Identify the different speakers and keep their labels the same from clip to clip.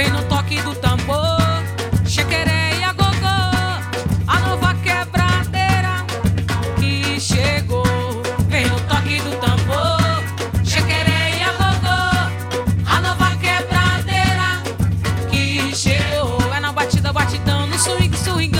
Speaker 1: Vem no toque do tambor, xequereia gogô, a nova quebradeira que chegou. Vem no toque do tambor, xequereia gogô, a nova quebradeira que chegou. É na batida, batidão, no swing, swing.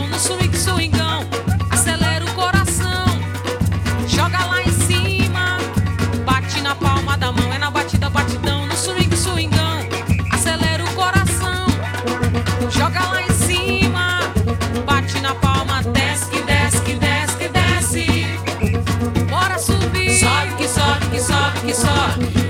Speaker 1: you saw